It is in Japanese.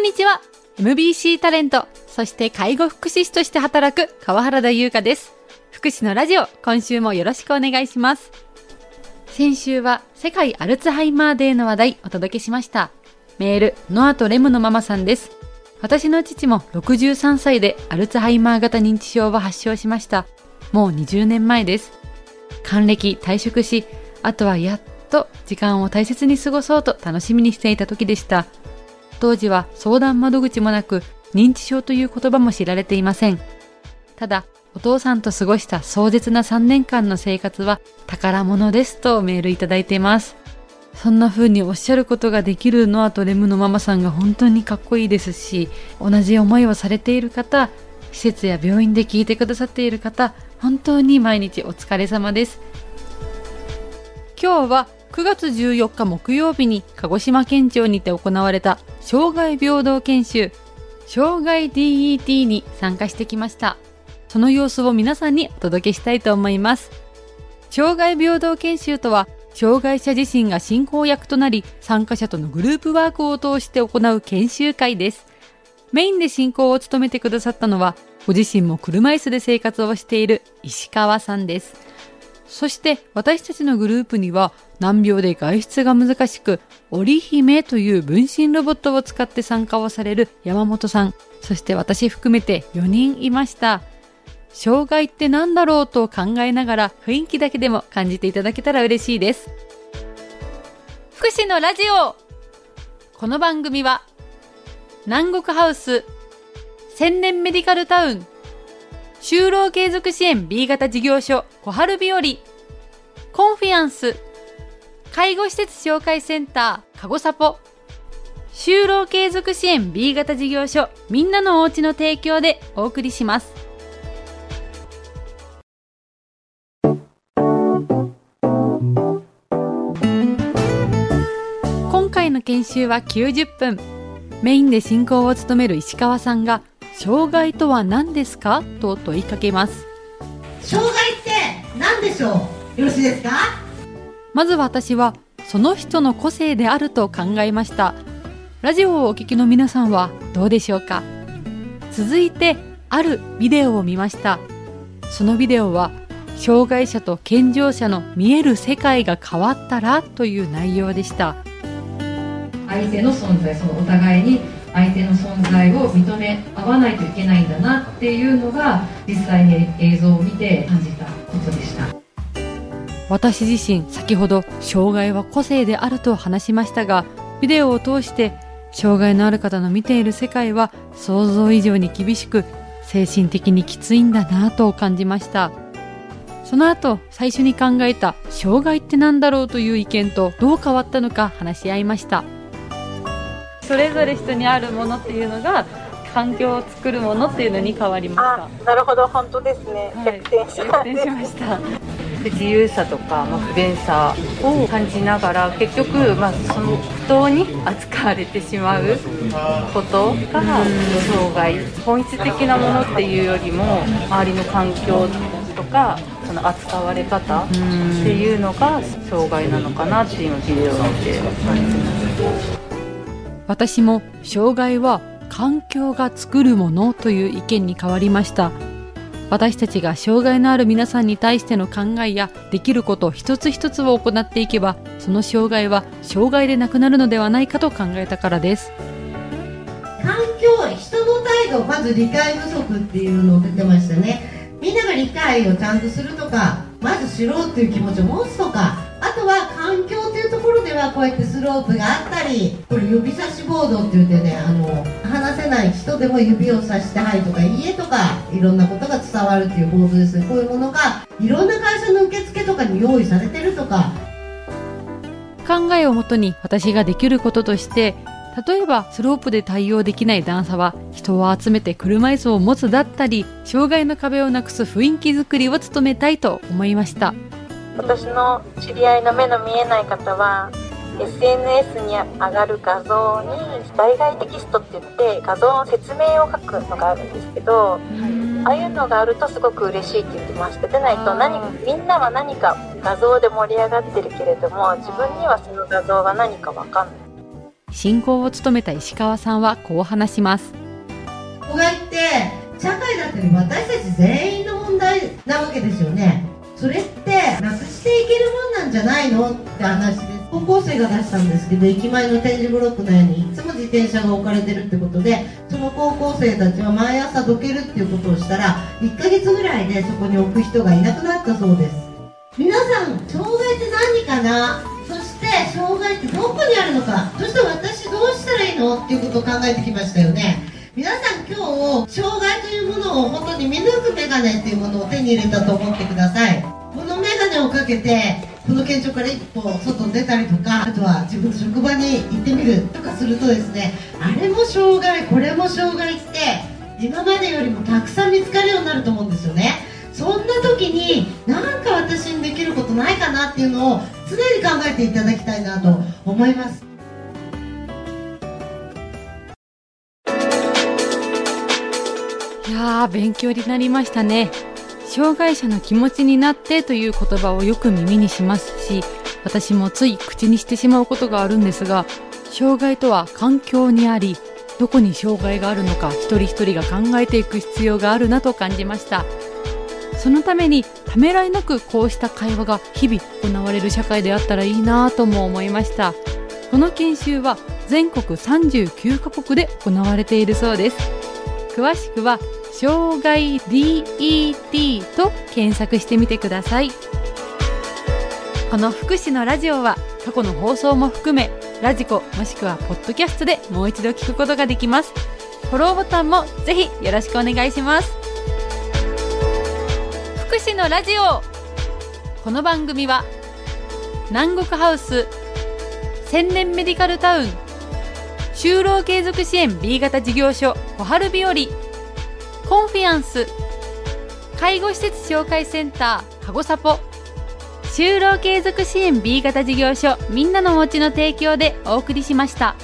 んにちは。MBC タレントそして介護福祉士として働く川原田優香です。福祉のラジオ今週もよろしくお願いします。先週は世界アルツハイマーデーの話題お届けしました。メールノアとレムのママさんです。私の父も63歳でアルツハイマー型認知症を発症しました。もう20年前です。還暦退職しあとはやっと時間を大切に過ごそうと楽しみにしていた時でした。当時は相談窓口もなく認知症という言葉も知られていません。ただお父さんと過ごした壮絶な3年間の生活は宝物ですとメールいただいています。そんな風におっしゃることができるノアとレムのママさんが本当にかっこいいですし同じ思いをされている方施設や病院で聞いてくださっている方本当に毎日お疲れ様です。今日は9月14日木曜日に鹿児島県庁にて行われた障害平等研修障害 DET に参加してきました。その様子を皆さんにお届けしたいと思います。障害平等研修とは障害者自身が進行役となり参加者とのグループワークを通して行う研修会です。メインで進行を務めてくださったのはご自身も車椅子で生活をしている石川さんです。そして私たちのグループには難病で外出が難しく、織姫という分身ロボットを使って参加をされる山本さん、そして私含めて4人いました。障害って何だろうと考えながら雰囲気だけでも感じていただけたら嬉しいです。福祉のラジオこの番組は南国ハウス千年メディカルタウン就労継続支援 B 型事業所小春日和コンフィアンス介護施設紹介センター、かごさぽ。就労継続支援 B 型事業所、みんなのおうちの提供でお送りします。今回の研修は90分。メインで進行を務める石川さんが、障害とは何ですか？と問いかけます。障害って何でしょう？よろしいですか？まず私はその人の個性であると考えました。ラジオをお聞きの皆さんはどうでしょうか？続いてあるビデオを見ました。そのビデオは障害者と健常者の見える世界が変わったら？という内容でした。相手の存在そのお互いに相手の存在を認め合わないといけないんだなっていうのが実際に映像を見て感じたことでした。私自身先ほど障害は個性であると話しましたがビデオを通して障害のある方の見ている世界は想像以上に厳しく精神的にきついんだなと感じました。その後最初に考えた障害って何だろうという意見とどう変わったのか話し合いました。それぞれ人にあるものっていうのが環境を作るものっていうのに変わりました。なるほど。本当ですね、はい、逆転しました。不 自由さとか、まあ、不便さを感じながら結局、まあ、その不当に扱われてしまうことが障害本質的なものっていうよりも周りの環境とかその扱われ方っていうのが障害なのかなっていうのをビデオを見て感じます私も障害は環境が作るものという意見に変わりました。私たちが障害のある皆さんに対しての考えやできること一つ一つを行っていけばその障害は障害でなくなるのではないかと考えたからです。環境人の態度まず理解不足っていうのを出てましたね。みんなが理解をちゃんとするとかまず知ろうっていう気持ちを持つとかあとは環境というところはこうやってスロープがあったりこれ指差しボードって言ってねあの話せない人でも指をさして「はい」とか「いいえ」とかいろんなことが伝わるっていうボードですね。こういうものがいろんな会社の受付とかに用意されてるとか。考えをもとに私ができることとして例えばスロープで対応できない段差は人を集めて車椅子を持つだったり障害の壁をなくす雰囲気づくりを努めたいと思いました。私の知り合いの目の見えない方は SNS に上がる画像に代替テキストって言って画像の説明を書くのがあるんですけど、ああいうのがあるとすごく嬉しいって言ってましたでないと何みんなは何か画像で盛り上がってるけれども自分にはその画像が何か分かんない。進行を務めた石川さんはこう話します。障害って社会だって私たち全員の問題なわけですよね。それってなくしていけるもんなんじゃないの？って話生が出したんですけど駅前の展示ブロックのようにいつも自転車が置かれてるってことでその高校生たちは毎朝どけるっていうことをしたら1ヶ月ぐらいでそこに置く人がいなくなったそうです。皆さん障害って何かな？そして障害ってどこにあるのか？そして私どうしたらいいの？っていうことを考えてきましたよね。皆さん今日障害というものを本当に見抜くメガネっていうものを手に入れたと思ってください。このメガネをかけてこの県庁から一歩外に出たりとかあとは自分の職場に行ってみるとかするとですねあれも障害これも障害って今までよりもたくさん見つかるようになると思うんですよね。そんな時に何か私にできることないかなっていうのを常に考えていただきたいなと思います。いやー勉強になりましたね。障害者の気持ちになってという言葉をよく耳にしますし私もつい口にしてしまうことがあるんですが障害とは環境にありどこに障害があるのか一人一人が考えていく必要があるなと感じました。そのためにためらいなくこうした会話が日々行われる社会であったらいいなとも思いました。この研修は全国39カ国で行われているそうです。詳しくは障害 DET と検索してみてください。この福祉のラジオは過去の放送も含めラジコもしくはポッドキャストでもう一度聞くことができます。フォローボタンもぜひよろしくお願いします。福祉のラジオ。この番組は南国ハウス千年メディカルタウン就労継続支援 B 型事業所小春日和コンフィアンス介護施設紹介センターかごサポ就労継続支援 B 型事業所みんなのおうちの提供でお送りしました。